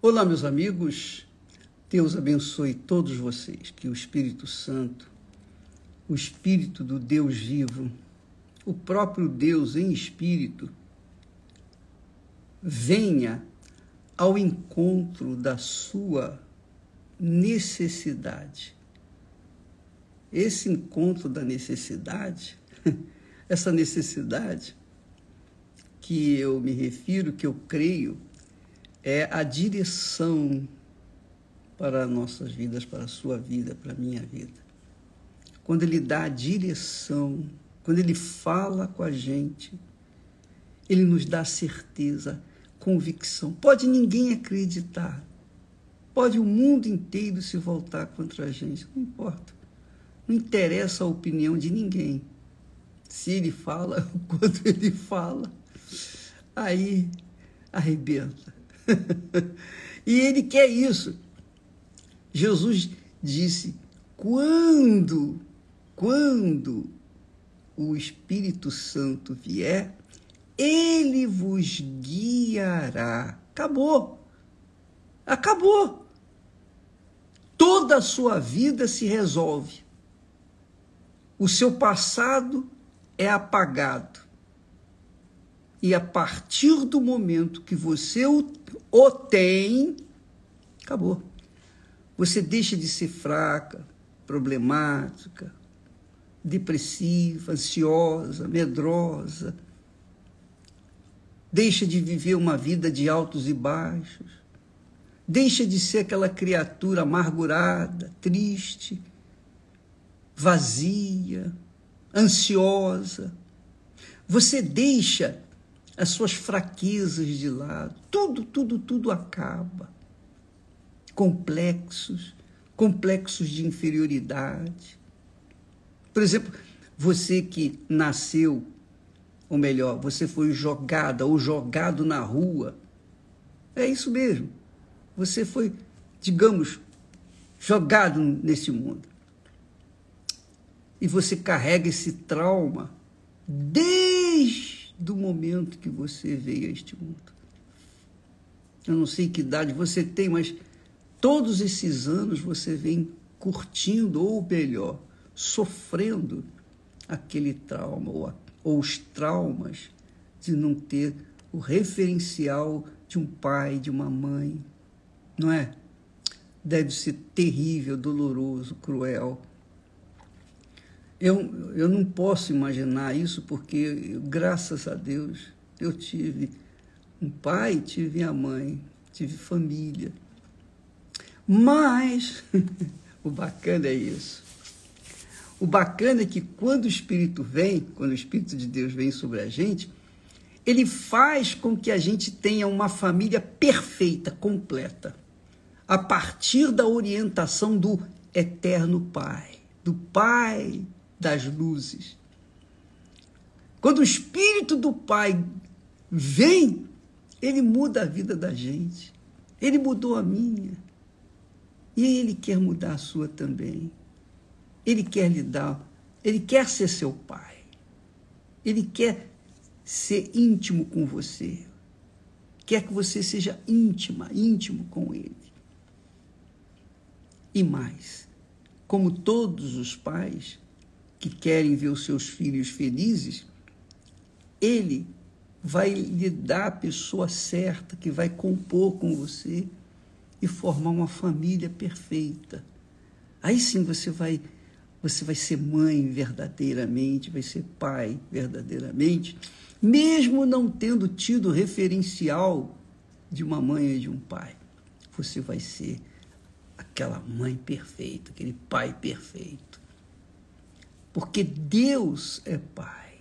Olá, meus amigos. Deus abençoe todos vocês. Que o Espírito Santo, o Espírito do Deus vivo, o próprio Deus em espírito, venha ao encontro da sua necessidade. Esse encontro da necessidade, essa necessidade que eu me refiro, que eu creio, é a direção para nossas vidas, para a sua vida, para a minha vida. Quando Ele dá a direção, quando Ele fala com a gente, Ele nos dá certeza, convicção. Pode ninguém acreditar, pode o mundo inteiro se voltar contra a gente, não importa. Não interessa a opinião de ninguém. Se ele fala, quando ele fala, aí arrebenta. e ele quer isso. Jesus disse: quando, quando o Espírito Santo vier, ele vos guiará. Acabou. Acabou. Toda a sua vida se resolve. O seu passado é apagado. E a partir do momento que você o, o tem, acabou. Você deixa de ser fraca, problemática, depressiva, ansiosa, medrosa. Deixa de viver uma vida de altos e baixos. Deixa de ser aquela criatura amargurada, triste, vazia, ansiosa. Você deixa as suas fraquezas de lado. Tudo, tudo, tudo acaba. Complexos, complexos de inferioridade. Por exemplo, você que nasceu, ou melhor, você foi jogada ou jogado na rua. É isso mesmo. Você foi, digamos, jogado nesse mundo. E você carrega esse trauma desde do momento que você veio a este mundo. Eu não sei que idade você tem, mas todos esses anos você vem curtindo, ou melhor, sofrendo aquele trauma, ou, ou os traumas de não ter o referencial de um pai, de uma mãe, não é? Deve ser terrível, doloroso, cruel. Eu, eu não posso imaginar isso porque, graças a Deus, eu tive um pai, tive a mãe, tive família. Mas o bacana é isso. O bacana é que quando o Espírito vem, quando o Espírito de Deus vem sobre a gente, ele faz com que a gente tenha uma família perfeita, completa, a partir da orientação do Eterno Pai, do Pai das luzes. Quando o Espírito do Pai vem, ele muda a vida da gente. Ele mudou a minha. E ele quer mudar a sua também. Ele quer lhe dar, ele quer ser seu pai. Ele quer ser íntimo com você. Quer que você seja íntima, íntimo com ele. E mais, como todos os pais, que querem ver os seus filhos felizes, ele vai lhe dar a pessoa certa que vai compor com você e formar uma família perfeita. Aí sim você vai você vai ser mãe verdadeiramente, vai ser pai verdadeiramente, mesmo não tendo tido referencial de uma mãe e de um pai. Você vai ser aquela mãe perfeita, aquele pai perfeito porque Deus é Pai.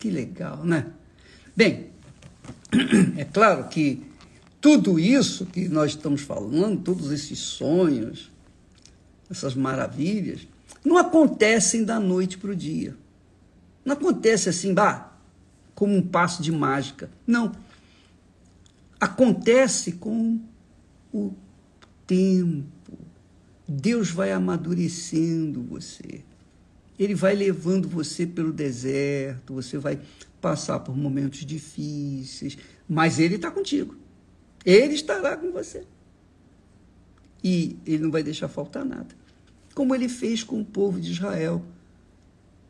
Que legal, né? Bem, é claro que tudo isso que nós estamos falando, todos esses sonhos, essas maravilhas, não acontecem da noite para o dia. Não acontece assim, bah, como um passo de mágica. Não. Acontece com o tempo. Deus vai amadurecendo você. Ele vai levando você pelo deserto, você vai passar por momentos difíceis, mas ele está contigo. Ele estará com você. E ele não vai deixar faltar nada. Como ele fez com o povo de Israel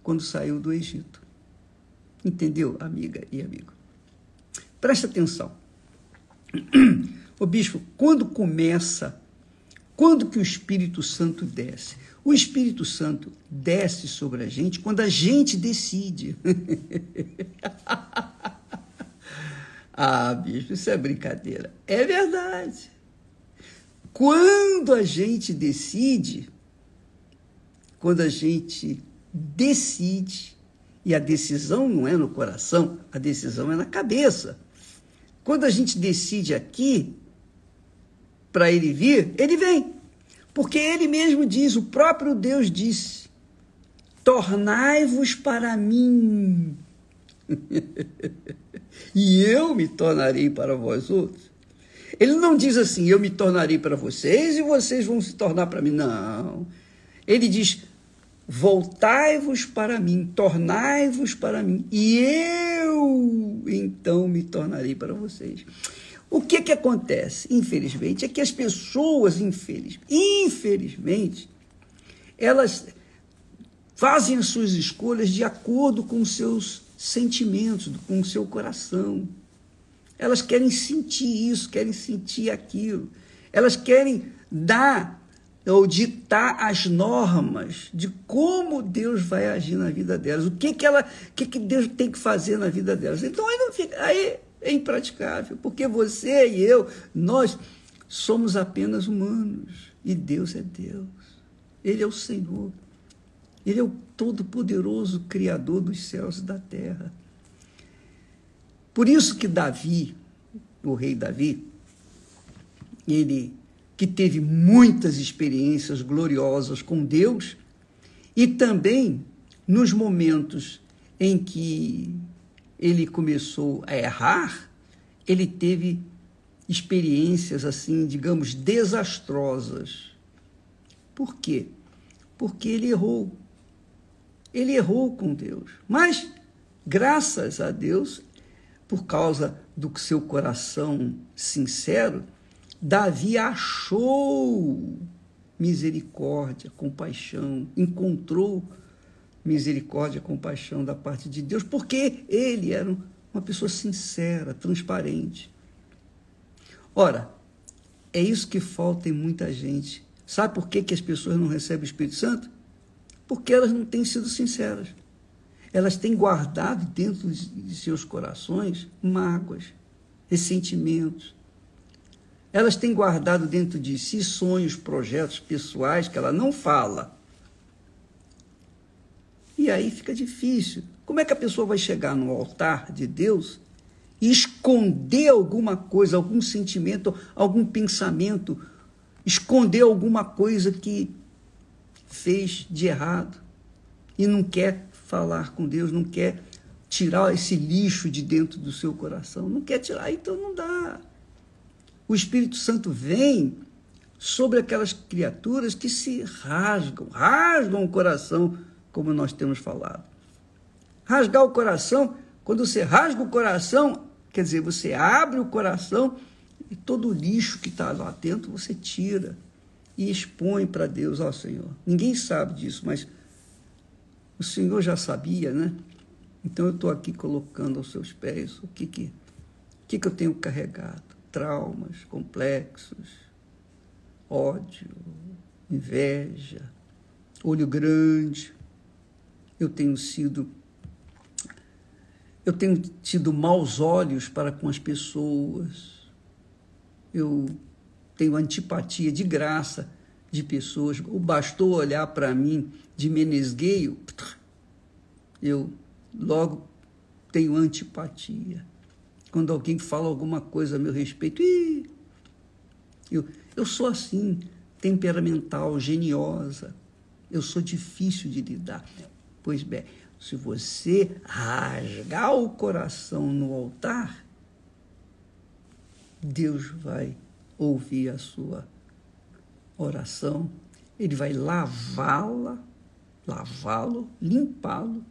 quando saiu do Egito. Entendeu, amiga e amigo? Presta atenção. O bispo, quando começa, quando que o Espírito Santo desce? O Espírito Santo desce sobre a gente quando a gente decide. ah, bicho, isso é brincadeira. É verdade. Quando a gente decide, quando a gente decide, e a decisão não é no coração, a decisão é na cabeça. Quando a gente decide aqui para ele vir, ele vem. Porque ele mesmo diz, o próprio Deus disse: Tornai-vos para mim, e eu me tornarei para vós outros. Ele não diz assim, eu me tornarei para vocês e vocês vão se tornar para mim. Não. Ele diz: voltai-vos para mim, tornai-vos para mim, e eu então me tornarei para vocês. O que, que acontece, infelizmente, é que as pessoas, infeliz, infelizmente, elas fazem as suas escolhas de acordo com os seus sentimentos, com o seu coração. Elas querem sentir isso, querem sentir aquilo. Elas querem dar ou ditar as normas de como Deus vai agir na vida delas, o que que ela, o que que Deus tem que fazer na vida delas. Então aí não fica, aí é impraticável, porque você e eu, nós somos apenas humanos e Deus é Deus. Ele é o Senhor. Ele é o todo-poderoso Criador dos céus e da terra. Por isso que Davi, o rei Davi, ele que teve muitas experiências gloriosas com Deus e também nos momentos em que ele começou a errar, ele teve experiências assim, digamos, desastrosas. Por quê? Porque ele errou. Ele errou com Deus. Mas, graças a Deus, por causa do seu coração sincero, Davi achou misericórdia, compaixão, encontrou misericórdia, compaixão da parte de Deus, porque ele era uma pessoa sincera, transparente. Ora, é isso que falta em muita gente. Sabe por que, que as pessoas não recebem o Espírito Santo? Porque elas não têm sido sinceras. Elas têm guardado dentro de seus corações mágoas, ressentimentos. Elas têm guardado dentro de si sonhos, projetos pessoais que ela não fala e aí fica difícil. Como é que a pessoa vai chegar no altar de Deus e esconder alguma coisa, algum sentimento, algum pensamento, esconder alguma coisa que fez de errado e não quer falar com Deus, não quer tirar esse lixo de dentro do seu coração, não quer tirar, então não dá. O Espírito Santo vem sobre aquelas criaturas que se rasgam, rasgam o coração como nós temos falado. Rasgar o coração, quando você rasga o coração, quer dizer, você abre o coração e todo o lixo que está lá dentro você tira e expõe para Deus, ó Senhor. Ninguém sabe disso, mas o Senhor já sabia, né? Então eu estou aqui colocando aos seus pés o que, que, que, que eu tenho carregado: traumas, complexos, ódio, inveja, olho grande, eu tenho sido eu tenho tido maus olhos para com as pessoas. Eu tenho antipatia de graça de pessoas. O bastou olhar para mim de menesgueio, eu logo tenho antipatia. Quando alguém fala alguma coisa a meu respeito, ih, eu, eu sou assim, temperamental, geniosa. Eu sou difícil de lidar. Pois bem, se você rasgar o coração no altar, Deus vai ouvir a sua oração, ele vai lavá-la, lavá-lo, limpá-lo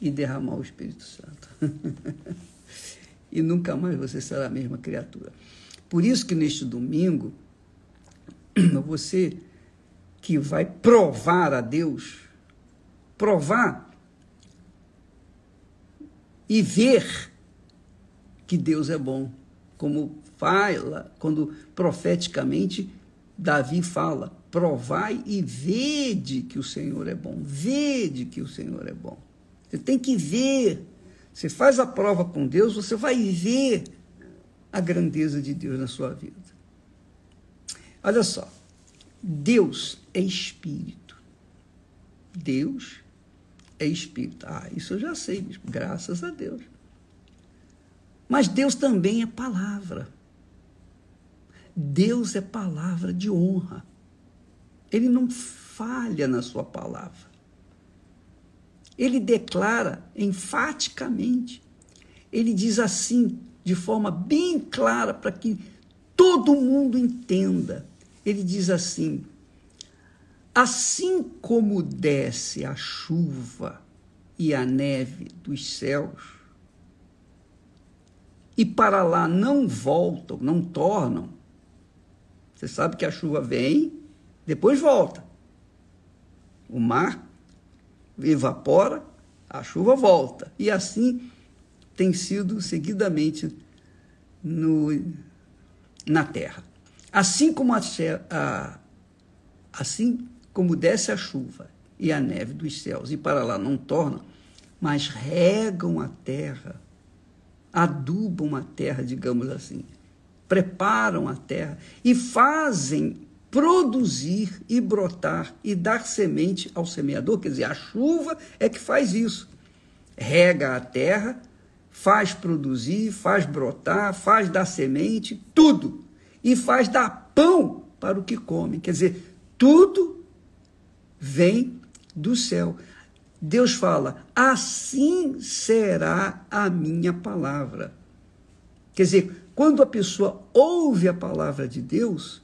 e derramar o Espírito Santo. e nunca mais você será a mesma criatura. Por isso que neste domingo, você que vai provar a Deus, provar e ver que Deus é bom, como fala, quando profeticamente Davi fala: provai e vede que o Senhor é bom, vede que o Senhor é bom. Você tem que ver. Você faz a prova com Deus, você vai ver a grandeza de Deus na sua vida. Olha só, Deus é espírito. Deus é espírito. Ah, isso eu já sei, graças a Deus. Mas Deus também é palavra. Deus é palavra de honra. Ele não falha na sua palavra. Ele declara enfaticamente. Ele diz assim, de forma bem clara, para que todo mundo entenda. Ele diz assim: assim como desce a chuva e a neve dos céus, e para lá não voltam, não tornam. Você sabe que a chuva vem, depois volta. O mar evapora, a chuva volta. E assim tem sido seguidamente no, na terra. Assim como, a, a, assim como desce a chuva e a neve dos céus e para lá não tornam, mas regam a terra adubam a terra, digamos assim, preparam a terra e fazem produzir e brotar e dar semente ao semeador. Quer dizer, a chuva é que faz isso. Rega a terra, faz produzir, faz brotar, faz dar semente, tudo. E faz dar pão para o que come. Quer dizer, tudo vem do céu. Deus fala: assim será a minha palavra. Quer dizer, quando a pessoa ouve a palavra de Deus,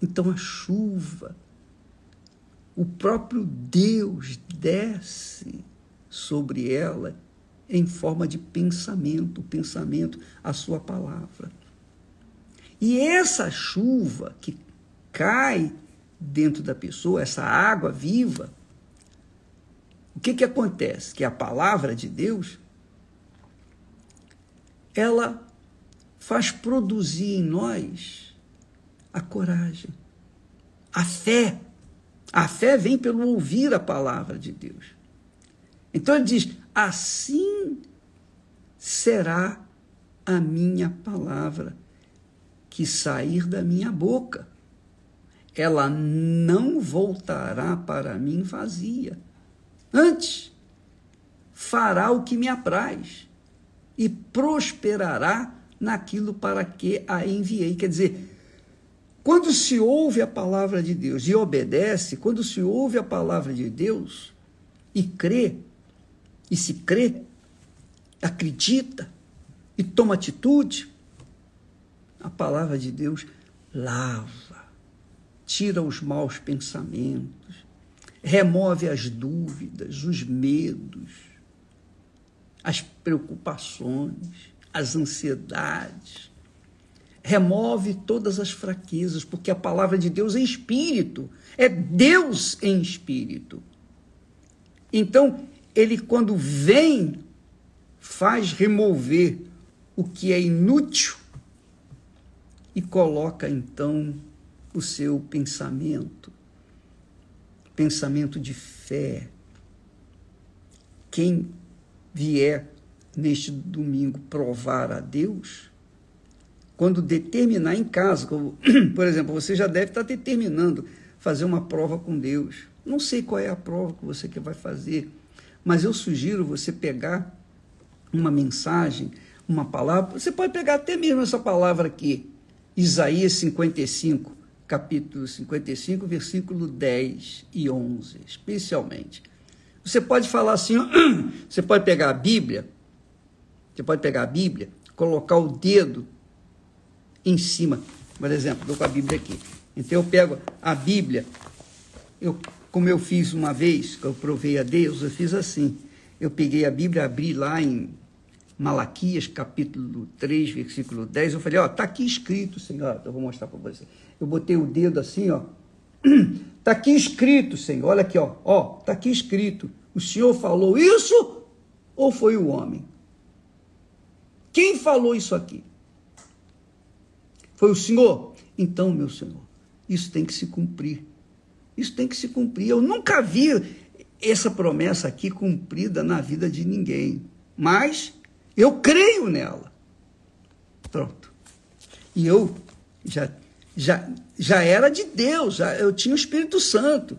então a chuva, o próprio Deus desce sobre ela em forma de pensamento, pensamento, a sua palavra. E essa chuva que cai dentro da pessoa, essa água viva, o que, que acontece? Que a palavra de Deus, ela faz produzir em nós a coragem, a fé. A fé vem pelo ouvir a palavra de Deus. Então ele diz: assim será a minha palavra que sair da minha boca. Ela não voltará para mim vazia Antes, fará o que me apraz e prosperará naquilo para que a enviei. Quer dizer, quando se ouve a palavra de Deus e obedece, quando se ouve a palavra de Deus e crê, e se crê, acredita e toma atitude, a palavra de Deus lava, tira os maus pensamentos, remove as dúvidas, os medos, as preocupações, as ansiedades. Remove todas as fraquezas, porque a palavra de Deus é espírito, é Deus em espírito. Então, ele, quando vem, faz remover o que é inútil e coloca então o seu pensamento pensamento de fé. Quem vier neste domingo provar a Deus, quando determinar em casa, como, por exemplo, você já deve estar determinando fazer uma prova com Deus. Não sei qual é a prova que você que vai fazer, mas eu sugiro você pegar uma mensagem, uma palavra. Você pode pegar até mesmo essa palavra aqui, Isaías 55 capítulo 55, versículo 10 e 11, especialmente. Você pode falar assim, você pode pegar a Bíblia, você pode pegar a Bíblia, colocar o dedo em cima, por exemplo, estou com a Bíblia aqui. Então eu pego a Bíblia, eu, como eu fiz uma vez, que eu provei a Deus, eu fiz assim. Eu peguei a Bíblia, abri lá em Malaquias, capítulo 3, versículo 10. Eu falei, ó, tá aqui escrito, Senhor. Eu vou mostrar para você. Eu botei o dedo assim, ó. Tá aqui escrito, Senhor. Olha aqui, ó. Ó, tá aqui escrito. O Senhor falou isso ou foi o homem? Quem falou isso aqui? Foi o Senhor? Então, meu Senhor, isso tem que se cumprir. Isso tem que se cumprir. Eu nunca vi essa promessa aqui cumprida na vida de ninguém, mas eu creio nela. Pronto. E eu já, já, já era de Deus, já, eu tinha o Espírito Santo.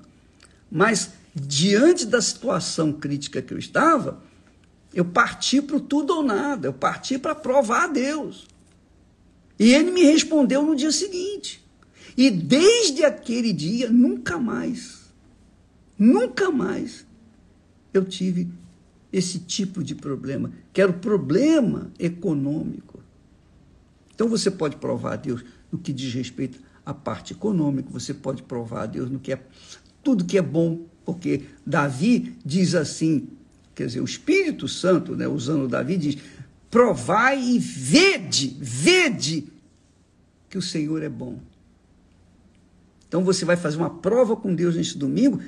Mas diante da situação crítica que eu estava, eu parti para o tudo ou nada, eu parti para provar a Deus. E ele me respondeu no dia seguinte. E desde aquele dia, nunca mais, nunca mais eu tive esse tipo de problema, que era o problema econômico. Então você pode provar a Deus no que diz respeito à parte econômica, você pode provar a Deus no que é tudo que é bom, porque Davi diz assim, quer dizer, o Espírito Santo, né, usando Davi, diz: provai e vede, vede que o Senhor é bom. Então você vai fazer uma prova com Deus neste domingo,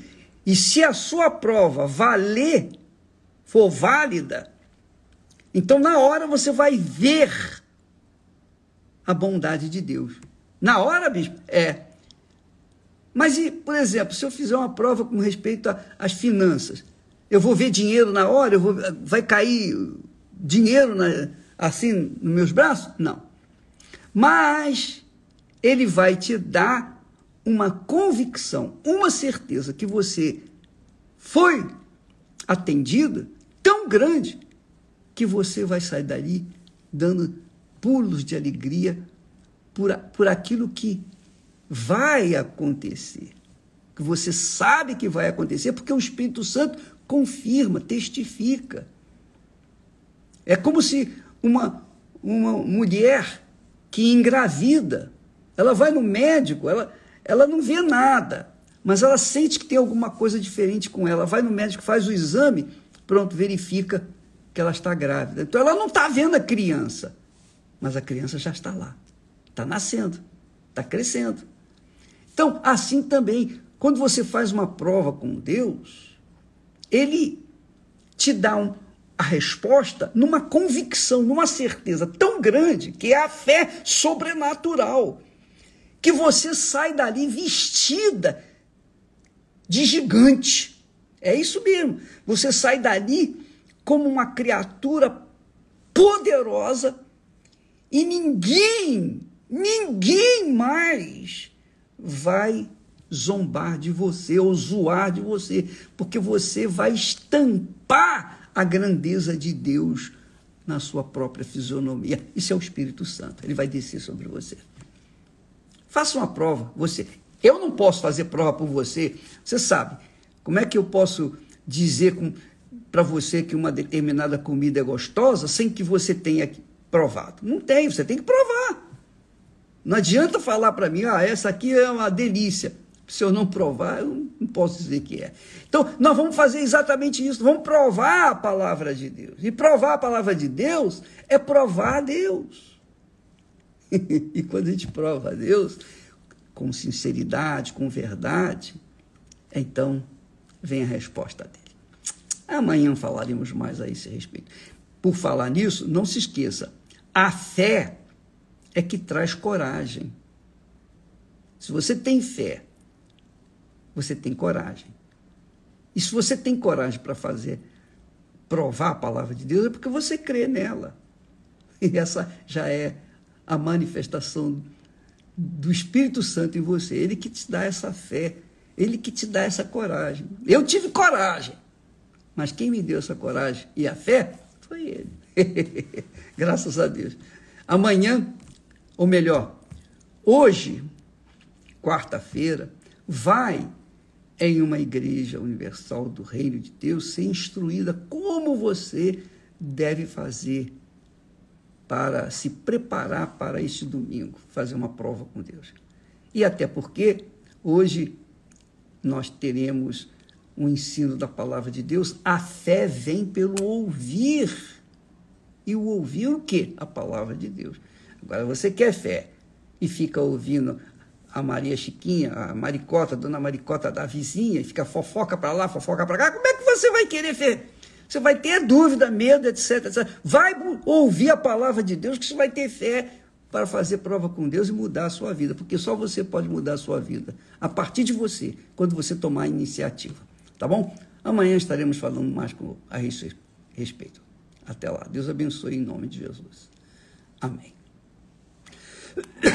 e se a sua prova valer, for válida, então na hora você vai ver a bondade de Deus. Na hora, bispo, é. Mas, e, por exemplo, se eu fizer uma prova com respeito às finanças, eu vou ver dinheiro na hora, eu vou, vai cair dinheiro na, assim nos meus braços? Não. Mas ele vai te dar uma convicção, uma certeza que você foi atendida tão grande que você vai sair dali dando pulos de alegria por, por aquilo que vai acontecer. Que você sabe que vai acontecer, porque o Espírito Santo confirma, testifica. É como se uma, uma mulher que engravida, ela vai no médico, ela, ela não vê nada, mas ela sente que tem alguma coisa diferente com ela. Vai no médico, faz o exame, pronto, verifica que ela está grávida. Então ela não está vendo a criança, mas a criança já está lá, está nascendo, está crescendo. Então, assim também, quando você faz uma prova com Deus, Ele te dá um, a resposta numa convicção, numa certeza tão grande que é a fé sobrenatural que você sai dali vestida de gigante. É isso mesmo. Você sai dali como uma criatura poderosa e ninguém, ninguém mais vai zombar de você ou zoar de você, porque você vai estampar a grandeza de Deus na sua própria fisionomia. Isso é o Espírito Santo, ele vai descer sobre você. Faça uma prova, você. Eu não posso fazer prova por você. Você sabe, como é que eu posso dizer para você que uma determinada comida é gostosa sem que você tenha provado? Não tem, você tem que provar. Não adianta falar para mim, ah, essa aqui é uma delícia. Se eu não provar, eu não posso dizer que é. Então, nós vamos fazer exatamente isso. Vamos provar a palavra de Deus. E provar a palavra de Deus é provar a Deus. e quando a gente prova a Deus com sinceridade, com verdade, então vem a resposta dele. Amanhã falaremos mais a esse respeito. Por falar nisso, não se esqueça: a fé é que traz coragem. Se você tem fé, você tem coragem. E se você tem coragem para fazer, provar a palavra de Deus, é porque você crê nela. E essa já é a manifestação do Espírito Santo em você. Ele que te dá essa fé, ele que te dá essa coragem. Eu tive coragem, mas quem me deu essa coragem e a fé foi ele. Graças a Deus. Amanhã, ou melhor, hoje, quarta-feira, vai em uma igreja universal do Reino de Deus ser instruída como você deve fazer para se preparar para este domingo, fazer uma prova com Deus. E até porque hoje nós teremos um ensino da palavra de Deus, a fé vem pelo ouvir e o ouvir o quê? A palavra de Deus. Agora, você quer fé e fica ouvindo a Maria Chiquinha, a Maricota, a dona Maricota da vizinha, e fica fofoca para lá, fofoca para cá, como é que você vai querer fé? Você vai ter dúvida, medo, etc, etc. Vai ouvir a palavra de Deus que você vai ter fé para fazer prova com Deus e mudar a sua vida, porque só você pode mudar a sua vida, a partir de você, quando você tomar a iniciativa. Tá bom? Amanhã estaremos falando mais a respeito. Até lá. Deus abençoe em nome de Jesus. Amém.